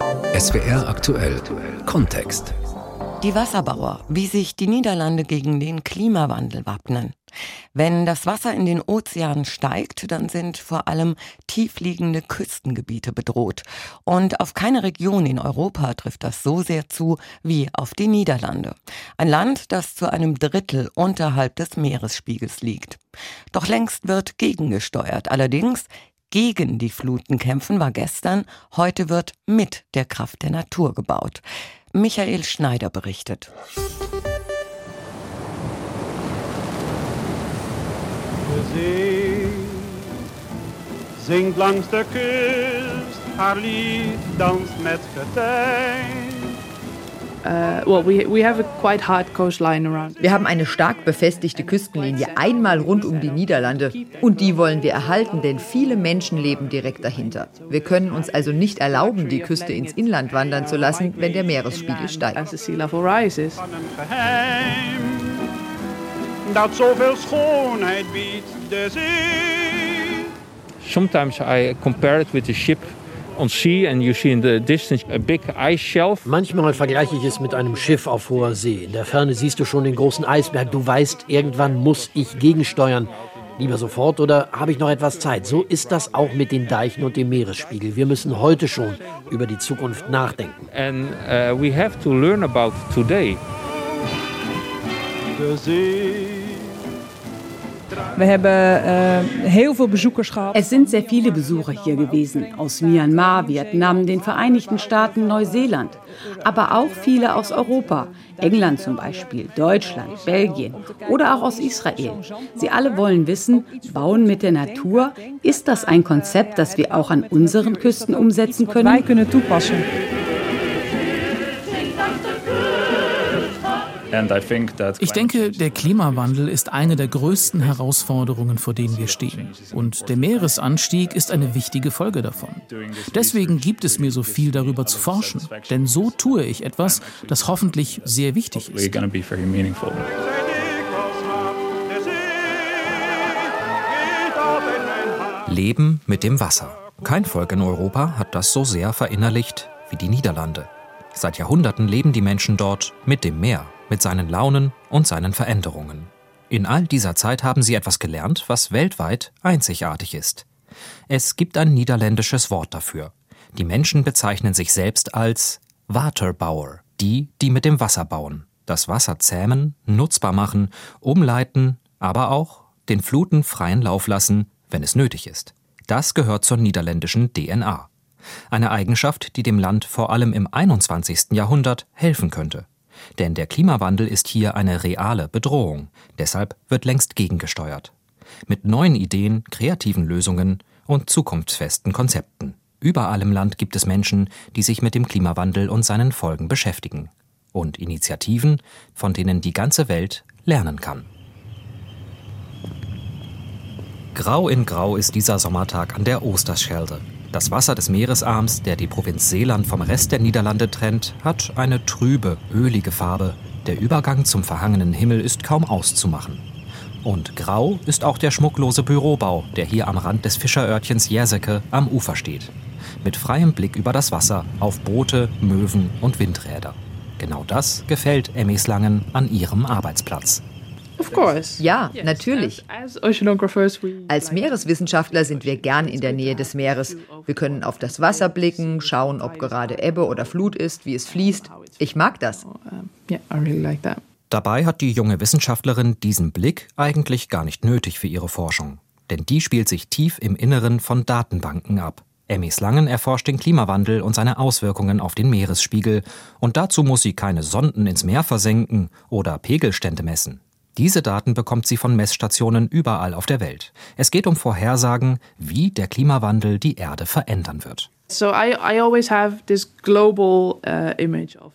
SWR aktuell Kontext. Die Wasserbauer, wie sich die Niederlande gegen den Klimawandel wappnen. Wenn das Wasser in den Ozeanen steigt, dann sind vor allem tiefliegende Küstengebiete bedroht. Und auf keine Region in Europa trifft das so sehr zu wie auf die Niederlande. Ein Land, das zu einem Drittel unterhalb des Meeresspiegels liegt. Doch längst wird gegengesteuert. Allerdings gegen die Fluten kämpfen war gestern, heute wird mit der Kraft der Natur gebaut. Michael Schneider berichtet. De zee zingt langs de kust, haar lied danst met getijn. Wir haben eine stark befestigte Küstenlinie einmal rund um die Niederlande und die wollen wir erhalten, denn viele Menschen leben direkt dahinter. Wir können uns also nicht erlauben, die Küste ins Inland wandern zu lassen, wenn der Meeresspiegel steigt. Dat zoveel schoonheid biedt de zee. Sometimes I compare it with the ship on sea and you see in the distance a big ice shelf. Manchmal vergleiche ich es mit einem Schiff auf hoher See. In der Ferne siehst du schon den großen Eisberg. Du weißt, irgendwann muss ich gegensteuern. Lieber sofort oder habe ich noch etwas Zeit? So ist das auch mit den Deichen und dem Meeresspiegel. Wir müssen heute schon über die Zukunft nachdenken. And uh, we have to learn about today. De zee We hebben äh, heel veel bezoekers gehad. Es sind sehr viele Besucher hier gewesen, aus Myanmar, Vietnam, den Vereinigten Staaten, Neuseeland, aber auch viele aus Europa, England zum Beispiel, Deutschland, Belgien oder auch aus Israel. Sie alle wollen wissen, Bauen mit der Natur, ist das ein Konzept, das wir auch an unseren Küsten umsetzen können? Ich denke, der Klimawandel ist eine der größten Herausforderungen, vor denen wir stehen. Und der Meeresanstieg ist eine wichtige Folge davon. Deswegen gibt es mir so viel darüber zu forschen. Denn so tue ich etwas, das hoffentlich sehr wichtig ist. Leben mit dem Wasser. Kein Volk in Europa hat das so sehr verinnerlicht wie die Niederlande. Seit Jahrhunderten leben die Menschen dort mit dem Meer, mit seinen Launen und seinen Veränderungen. In all dieser Zeit haben sie etwas gelernt, was weltweit einzigartig ist. Es gibt ein niederländisches Wort dafür. Die Menschen bezeichnen sich selbst als Waterbauer, die, die mit dem Wasser bauen, das Wasser zähmen, nutzbar machen, umleiten, aber auch den Fluten freien Lauf lassen, wenn es nötig ist. Das gehört zur niederländischen DNA. Eine Eigenschaft, die dem Land vor allem im 21. Jahrhundert helfen könnte. Denn der Klimawandel ist hier eine reale Bedrohung. Deshalb wird längst gegengesteuert. Mit neuen Ideen, kreativen Lösungen und zukunftsfesten Konzepten. Überall im Land gibt es Menschen, die sich mit dem Klimawandel und seinen Folgen beschäftigen. Und Initiativen, von denen die ganze Welt lernen kann. Grau in Grau ist dieser Sommertag an der Oosterschelde. Das Wasser des Meeresarms, der die Provinz Seeland vom Rest der Niederlande trennt, hat eine trübe, ölige Farbe. Der Übergang zum verhangenen Himmel ist kaum auszumachen. Und grau ist auch der schmucklose Bürobau, der hier am Rand des Fischerörtchens Jerseke am Ufer steht. Mit freiem Blick über das Wasser auf Boote, Möwen und Windräder. Genau das gefällt Emmy Slangen an ihrem Arbeitsplatz. Ja, natürlich. Als Meereswissenschaftler sind wir gern in der Nähe des Meeres. Wir können auf das Wasser blicken, schauen, ob gerade Ebbe oder Flut ist, wie es fließt. Ich mag das. Dabei hat die junge Wissenschaftlerin diesen Blick eigentlich gar nicht nötig für ihre Forschung. Denn die spielt sich tief im Inneren von Datenbanken ab. Emmy Slangen erforscht den Klimawandel und seine Auswirkungen auf den Meeresspiegel. Und dazu muss sie keine Sonden ins Meer versenken oder Pegelstände messen. Diese Daten bekommt sie von Messstationen überall auf der Welt. Es geht um Vorhersagen, wie der Klimawandel die Erde verändern wird.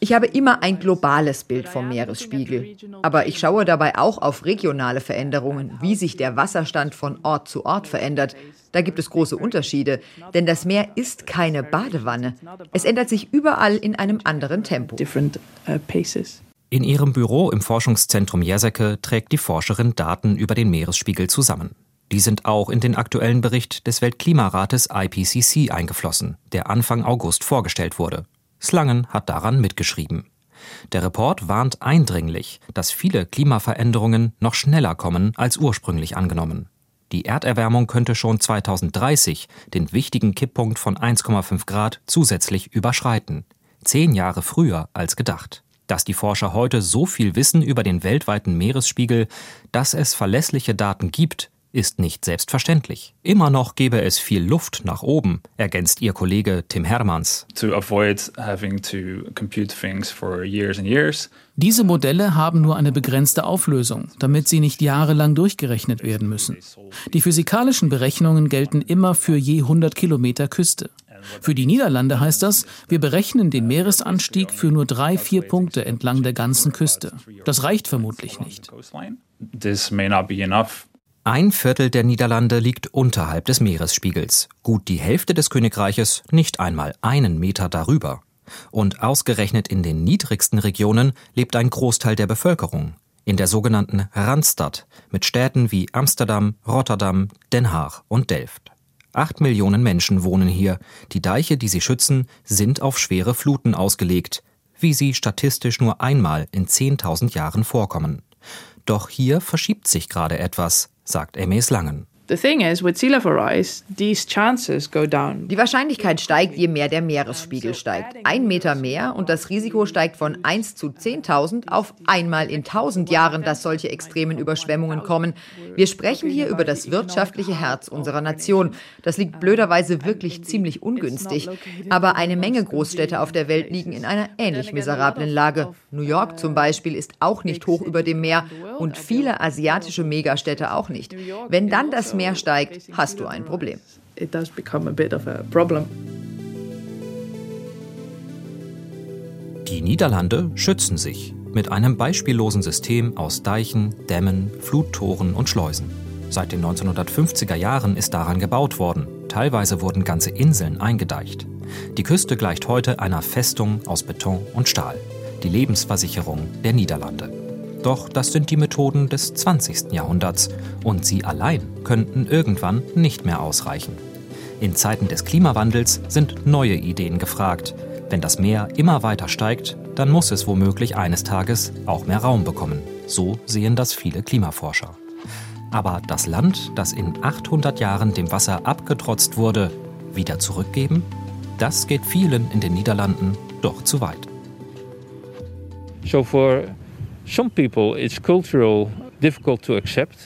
Ich habe immer ein globales Bild vom Meeresspiegel. Aber ich schaue dabei auch auf regionale Veränderungen, wie sich der Wasserstand von Ort zu Ort verändert. Da gibt es große Unterschiede, denn das Meer ist keine Badewanne. Es ändert sich überall in einem anderen Tempo. In ihrem Büro im Forschungszentrum Jerseke trägt die Forscherin Daten über den Meeresspiegel zusammen. Die sind auch in den aktuellen Bericht des Weltklimarates IPCC eingeflossen, der Anfang August vorgestellt wurde. Slangen hat daran mitgeschrieben. Der Report warnt eindringlich, dass viele Klimaveränderungen noch schneller kommen als ursprünglich angenommen. Die Erderwärmung könnte schon 2030 den wichtigen Kipppunkt von 1,5 Grad zusätzlich überschreiten. Zehn Jahre früher als gedacht. Dass die Forscher heute so viel wissen über den weltweiten Meeresspiegel, dass es verlässliche Daten gibt, ist nicht selbstverständlich. Immer noch gäbe es viel Luft nach oben, ergänzt ihr Kollege Tim Hermanns. Diese Modelle haben nur eine begrenzte Auflösung, damit sie nicht jahrelang durchgerechnet werden müssen. Die physikalischen Berechnungen gelten immer für je 100 Kilometer Küste. Für die Niederlande heißt das, wir berechnen den Meeresanstieg für nur drei, vier Punkte entlang der ganzen Küste. Das reicht vermutlich nicht. Ein Viertel der Niederlande liegt unterhalb des Meeresspiegels, gut die Hälfte des Königreiches nicht einmal einen Meter darüber. Und ausgerechnet in den niedrigsten Regionen lebt ein Großteil der Bevölkerung, in der sogenannten Randstad, mit Städten wie Amsterdam, Rotterdam, Den Haag und Delft. Acht Millionen Menschen wohnen hier. Die Deiche, die sie schützen, sind auf schwere Fluten ausgelegt, wie sie statistisch nur einmal in 10.000 Jahren vorkommen. Doch hier verschiebt sich gerade etwas sagt Emes Langen. Die Wahrscheinlichkeit steigt, je mehr der Meeresspiegel steigt. Ein Meter mehr und das Risiko steigt von 1 zu 10.000 auf einmal in 1000 Jahren, dass solche extremen Überschwemmungen kommen. Wir sprechen hier über das wirtschaftliche Herz unserer Nation. Das liegt blöderweise wirklich ziemlich ungünstig. Aber eine Menge Großstädte auf der Welt liegen in einer ähnlich miserablen Lage. New York zum Beispiel ist auch nicht hoch über dem Meer und viele asiatische Megastädte auch nicht. Wenn dann das Meer steigt, hast du ein Problem. Die Niederlande schützen sich mit einem beispiellosen System aus Deichen, Dämmen, Fluttoren und Schleusen. Seit den 1950er Jahren ist daran gebaut worden. Teilweise wurden ganze Inseln eingedeicht. Die Küste gleicht heute einer Festung aus Beton und Stahl. Die Lebensversicherung der Niederlande. Doch das sind die Methoden des 20. Jahrhunderts und sie allein könnten irgendwann nicht mehr ausreichen. In Zeiten des Klimawandels sind neue Ideen gefragt. Wenn das Meer immer weiter steigt, dann muss es womöglich eines Tages auch mehr Raum bekommen. So sehen das viele Klimaforscher. Aber das Land, das in 800 Jahren dem Wasser abgetrotzt wurde, wieder zurückgeben? Das geht vielen in den Niederlanden doch zu weit. So for some people it's cultural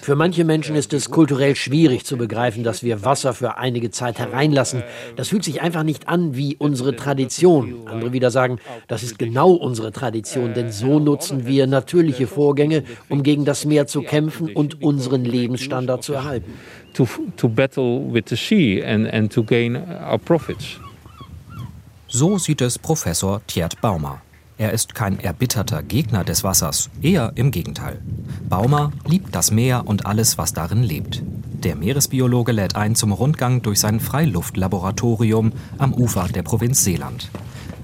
für manche Menschen ist es kulturell schwierig zu begreifen, dass wir Wasser für einige Zeit hereinlassen. Das fühlt sich einfach nicht an wie unsere Tradition. Andere wieder sagen, das ist genau unsere Tradition, denn so nutzen wir natürliche Vorgänge, um gegen das Meer zu kämpfen und unseren Lebensstandard zu erhalten. To, to battle with the sea and, and to gain our profits. So sieht es Professor Tjert Baumer. Er ist kein erbitterter Gegner des Wassers, eher im Gegenteil. Baumer liebt das Meer und alles, was darin lebt. Der Meeresbiologe lädt ein zum Rundgang durch sein Freiluftlaboratorium am Ufer der Provinz Seeland.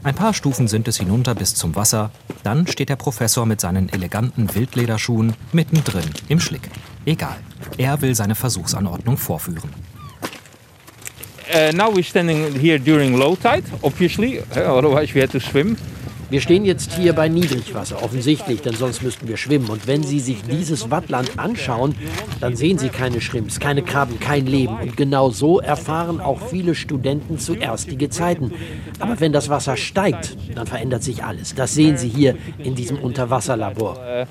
Ein paar Stufen sind es hinunter bis zum Wasser, dann steht der Professor mit seinen eleganten Wildlederschuhen mittendrin im Schlick. Egal, er will seine Versuchsanordnung vorführen. Uh, now we're standing here during low tide, obviously, otherwise we had to swim. Wir stehen jetzt hier bei Niedrigwasser, offensichtlich, denn sonst müssten wir schwimmen. Und wenn Sie sich dieses Wattland anschauen, dann sehen Sie keine Schrimps, keine Krabben, kein Leben. Und genau so erfahren auch viele Studenten zuerst die Gezeiten. Aber wenn das Wasser steigt, dann verändert sich alles. Das sehen Sie hier in diesem Unterwasserlabor.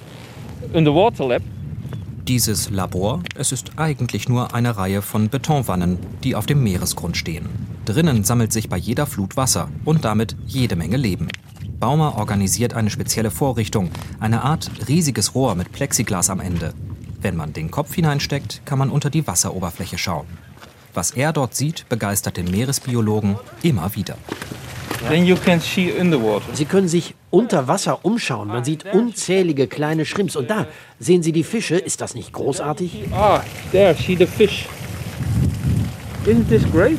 Dieses Labor, es ist eigentlich nur eine Reihe von Betonwannen, die auf dem Meeresgrund stehen. Drinnen sammelt sich bei jeder Flut Wasser und damit jede Menge Leben. Baumer organisiert eine spezielle Vorrichtung, eine Art riesiges Rohr mit Plexiglas am Ende. Wenn man den Kopf hineinsteckt, kann man unter die Wasseroberfläche schauen. Was er dort sieht, begeistert den Meeresbiologen immer wieder. Sie können sich unter Wasser umschauen. Man sieht unzählige kleine Shrimps. Und da sehen Sie die Fische. Ist das nicht großartig? Ah, there, see the fish. Isn't this great?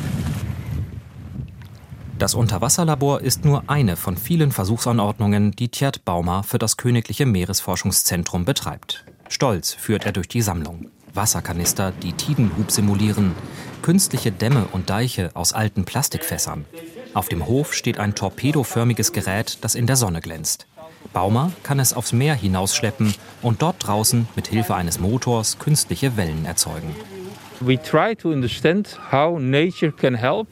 Das Unterwasserlabor ist nur eine von vielen Versuchsanordnungen, die Tjert Baumer für das Königliche Meeresforschungszentrum betreibt. Stolz führt er durch die Sammlung. Wasserkanister, die Tidenhub simulieren, künstliche Dämme und Deiche aus alten Plastikfässern. Auf dem Hof steht ein torpedoförmiges Gerät, das in der Sonne glänzt. Baumer kann es aufs Meer hinausschleppen und dort draußen mit Hilfe eines Motors künstliche Wellen erzeugen.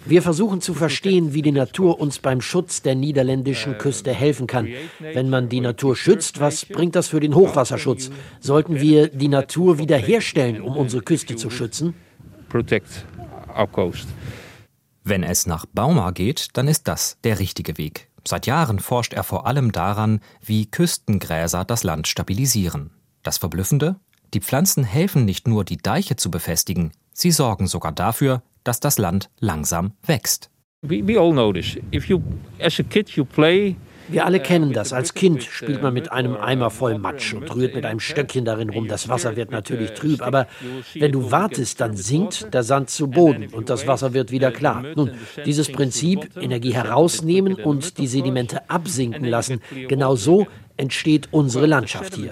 Wir versuchen zu verstehen, wie die Natur uns beim Schutz der niederländischen Küste helfen kann. Wenn man die Natur schützt, was bringt das für den Hochwasserschutz? Sollten wir die Natur wiederherstellen, um unsere Küste zu schützen? Wenn es nach Baumer geht, dann ist das der richtige Weg. Seit Jahren forscht er vor allem daran, wie Küstengräser das Land stabilisieren. Das Verblüffende? Die Pflanzen helfen nicht nur, die Deiche zu befestigen, sie sorgen sogar dafür, dass das Land langsam wächst. Wir alle kennen das. Als Kind spielt man mit einem Eimer voll Matsch und rührt mit einem Stöckchen darin rum. Das Wasser wird natürlich trüb, aber wenn du wartest, dann sinkt der Sand zu Boden und das Wasser wird wieder klar. Nun, dieses Prinzip, Energie herausnehmen und die Sedimente absinken lassen, genau so entsteht unsere Landschaft hier.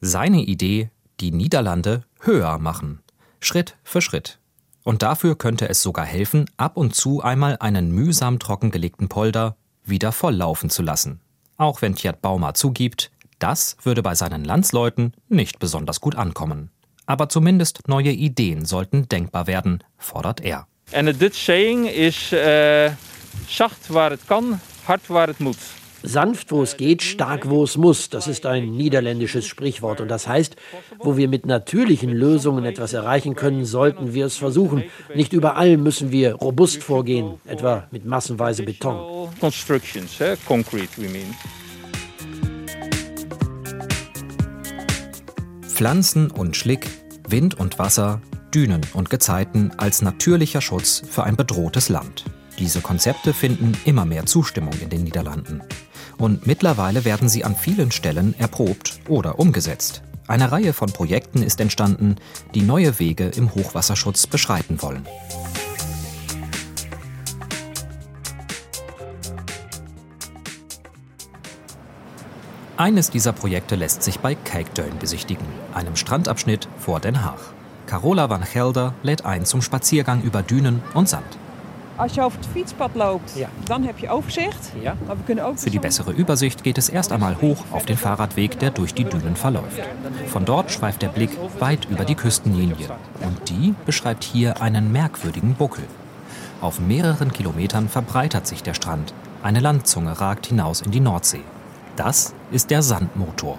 Seine Idee, die Niederlande höher machen. Schritt für Schritt. Und dafür könnte es sogar helfen, ab und zu einmal einen mühsam trockengelegten Polder wieder volllaufen zu lassen. Auch wenn Tjert Baumer zugibt, das würde bei seinen Landsleuten nicht besonders gut ankommen. Aber zumindest neue Ideen sollten denkbar werden, fordert er. En Dutch saying is uh, zacht waar het kan, moet. Sanft, wo es geht, stark, wo es muss. Das ist ein niederländisches Sprichwort. Und das heißt, wo wir mit natürlichen Lösungen etwas erreichen können, sollten wir es versuchen. Nicht überall müssen wir robust vorgehen, etwa mit massenweise Beton. Pflanzen und Schlick, Wind und Wasser, Dünen und Gezeiten als natürlicher Schutz für ein bedrohtes Land. Diese Konzepte finden immer mehr Zustimmung in den Niederlanden und mittlerweile werden sie an vielen Stellen erprobt oder umgesetzt. Eine Reihe von Projekten ist entstanden, die neue Wege im Hochwasserschutz beschreiten wollen. Eines dieser Projekte lässt sich bei Kijkdeun besichtigen, einem Strandabschnitt vor Den Haag. Carola van Gelder lädt ein zum Spaziergang über Dünen und Sand. Als je over het fietspad loopt, ja. dann heb je overzicht. Ja. Maar we kunnen ook Für die bessere Übersicht geht es erst einmal hoch auf den Fahrradweg, der durch die Dünen verläuft. Von dort schweift der Blick weit über die Küstenlinie. Und die beschreibt hier einen merkwürdigen Buckel. Auf mehreren Kilometern verbreitert sich der Strand. Eine Landzunge ragt hinaus in die Nordsee. Das ist der Sandmotor.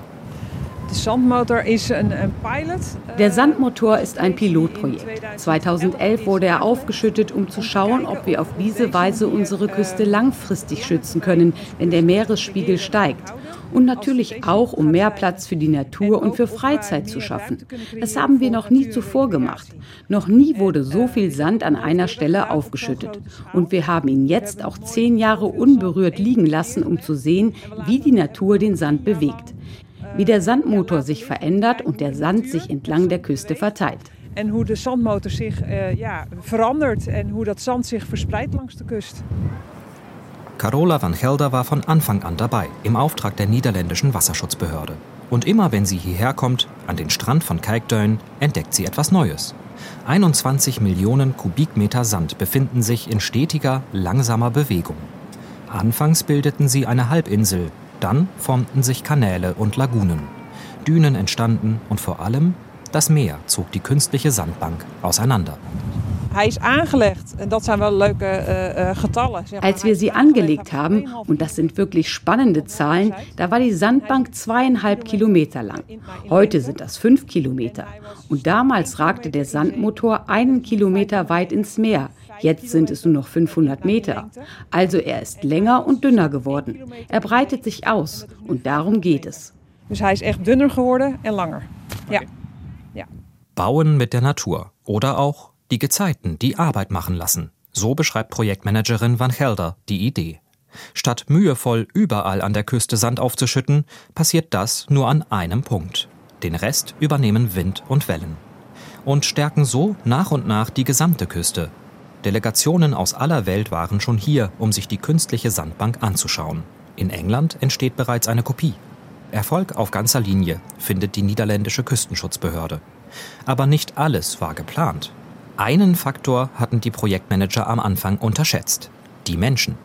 Der Sandmotor ist ein Pilotprojekt. 2011 wurde er aufgeschüttet, um zu schauen, ob wir auf diese Weise unsere Küste langfristig schützen können, wenn der Meeresspiegel steigt. Und natürlich auch, um mehr Platz für die Natur und für Freizeit zu schaffen. Das haben wir noch nie zuvor gemacht. Noch nie wurde so viel Sand an einer Stelle aufgeschüttet. Und wir haben ihn jetzt auch zehn Jahre unberührt liegen lassen, um zu sehen, wie die Natur den Sand bewegt wie der Sandmotor sich verändert und der Sand sich entlang der Küste verteilt. En hoe de zandmotor zich uh, ja, verandert en hoe dat zand zich verspreidt langs de kust. Carola van Gelder war von Anfang an dabei, im Auftrag der niederländischen Wasserschutzbehörde. Und immer wenn sie hierher kommt, an den Strand von Kijkduin, entdeckt sie etwas Neues. 21 Millionen Kubikmeter Sand befinden sich in stetiger, langsamer Bewegung. Anfangs bildeten sie eine Halbinsel, dann formten sich Kanäle und Lagunen. Dünen entstanden und vor allem das Meer zog die künstliche Sandbank auseinander. Äh, äh, Als wir sie angelegt haben, und das sind wirklich spannende Zahlen, da war die Sandbank zweieinhalb Kilometer lang. Heute sind das fünf Kilometer. Und damals ragte der Sandmotor einen Kilometer weit ins Meer. Jetzt sind es nur noch 500 Meter. Also er ist länger und dünner geworden. Er breitet sich aus und darum geht es. Dus hij is echt dunner geworden en langer. Ja. ja. Bauen mit der Natur oder auch die Gezeiten, die Arbeit machen lassen. So beschreibt Projektmanagerin Van Gelder die Idee. Statt mühevoll überall an der Küste Sand aufzuschütten, passiert das nur an einem Punkt. Den Rest übernehmen Wind und Wellen. Und stärken so nach und nach die gesamte Küste, Delegationen aus aller Welt waren schon hier, um sich die künstliche Sandbank anzuschauen. In England entsteht bereits eine Kopie. Erfolg auf ganzer Linie, findet die niederländische Küstenschutzbehörde. Aber nicht alles war geplant. Einen Faktor hatten die Projektmanager am Anfang unterschätzt. Die Menschen.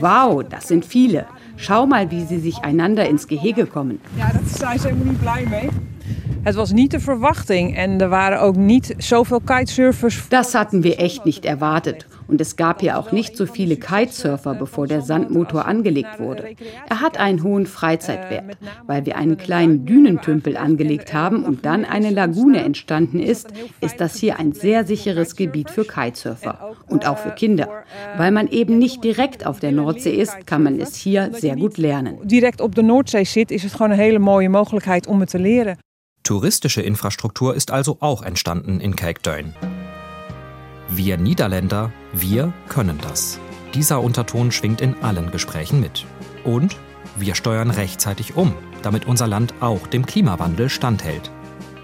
Wow, das sind viele. Schau mal, wie sie sich einander ins Gehege kommen. Ja, ze helemaal niet blij mee. Het was niet de verwachting en er waren ook niet zoveel kitesurfers. Das hatten wir echt nicht erwartet. Und es gab ja auch nicht so viele Kitesurfer, bevor der Sandmotor angelegt wurde. Er hat einen hohen Freizeitwert. Weil wir einen kleinen Dünentümpel angelegt haben und dann eine Lagune entstanden ist, ist das hier ein sehr sicheres Gebiet für Kitesurfer und auch für Kinder. Weil man eben nicht direkt auf der Nordsee ist, kann man es hier sehr gut lernen. Direkt op de Noordzee zit, is het gewoon een hele mooie mogelijkheid om het te leren. Touristische Infrastruktur ist also auch entstanden in Kijkduin. Wir Niederländer, wir können das. Dieser Unterton schwingt in allen Gesprächen mit. Und wir steuern rechtzeitig um, damit unser Land auch dem Klimawandel standhält.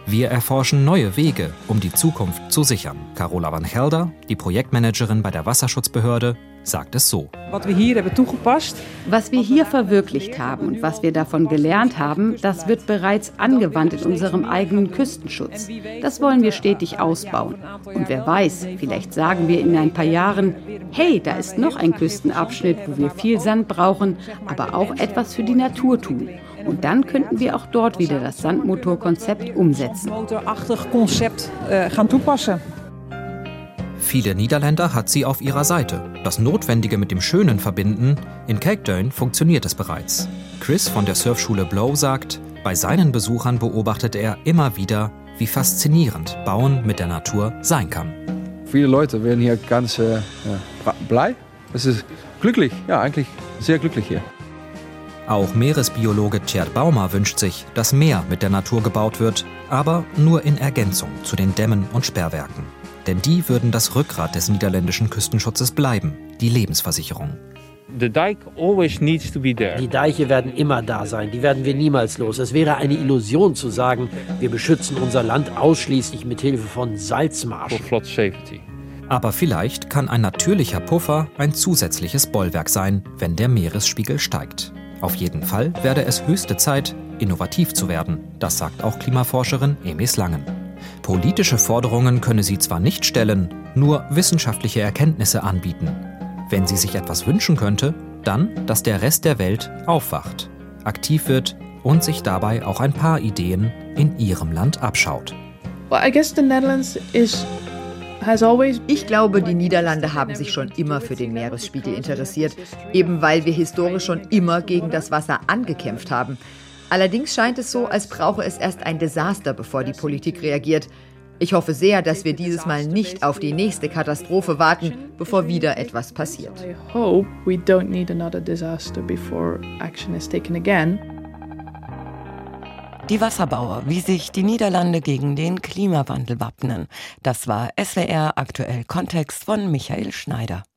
Wir erforschen neue Wege, um die Zukunft zu sichern. Carola van Gelder, die Projektmanagerin bei der Wasserschutzbehörde, sagt es so. Was wir hier hebben toegepast. Was wir hier verwirklicht haben und was wir davon gelernt haben, das wird bereits angewandt in unserem eigenen Küstenschutz. Das wollen wir stetig ausbauen. Und wer weiß, vielleicht sagen wir in ein paar Jahren, hey, da ist noch ein Küstenabschnitt, wo wir viel Sand brauchen, aber auch etwas für die Natur tun. Und dann könnten wir auch dort wieder das Sandmotorkonzept umsetzen. Toepassen. Viele Niederländer hat sie auf ihrer Seite. Das Notwendige mit dem Schönen verbinden. In Kijkduin funktioniert es bereits. Chris von der Surfschule Blow sagt, bei seinen Besuchern beobachtet er immer wieder, wie faszinierend Bauen mit der Natur sein kann. Viele Leute werden hier ganz äh, blei. Es ist glücklich, ja, eigentlich sehr glücklich hier. Auch Meeresbiologe Tjerd Baumer wünscht sich, dass mehr mit der Natur gebaut wird, aber nur in Ergänzung zu den Dämmen und Sperrwerken. Denn die würden das Rückgrat des niederländischen Küstenschutzes bleiben, die Lebensversicherung. Die Deiche werden immer da sein, die werden wir niemals los. Es wäre eine Illusion zu sagen, wir beschützen unser Land ausschließlich mit Hilfe von Salzmarschen. Aber vielleicht kann ein natürlicher Puffer ein zusätzliches Bollwerk sein, wenn der Meeresspiegel steigt. Auf jeden Fall werde es höchste Zeit, innovativ zu werden. Das sagt auch Klimaforscherin Emis Langen. Politische Forderungen könne sie zwar nicht stellen, nur wissenschaftliche Erkenntnisse anbieten. Wenn sie sich etwas wünschen könnte, dann, dass der Rest der Welt aufwacht, aktiv wird und sich dabei auch ein paar Ideen in ihrem Land abschaut. Well, I guess the Netherlands is ich glaube, die Niederlande haben sich schon immer für den Meeresspiegel interessiert, eben weil wir historisch schon immer gegen das Wasser angekämpft haben. Allerdings scheint es so, als brauche es erst ein Desaster, bevor die Politik reagiert. Ich hoffe sehr, dass wir dieses Mal nicht auf die nächste Katastrophe warten, bevor wieder etwas passiert. Die Wasserbauer, wie sich die Niederlande gegen den Klimawandel wappnen. Das war SWR aktuell Kontext von Michael Schneider.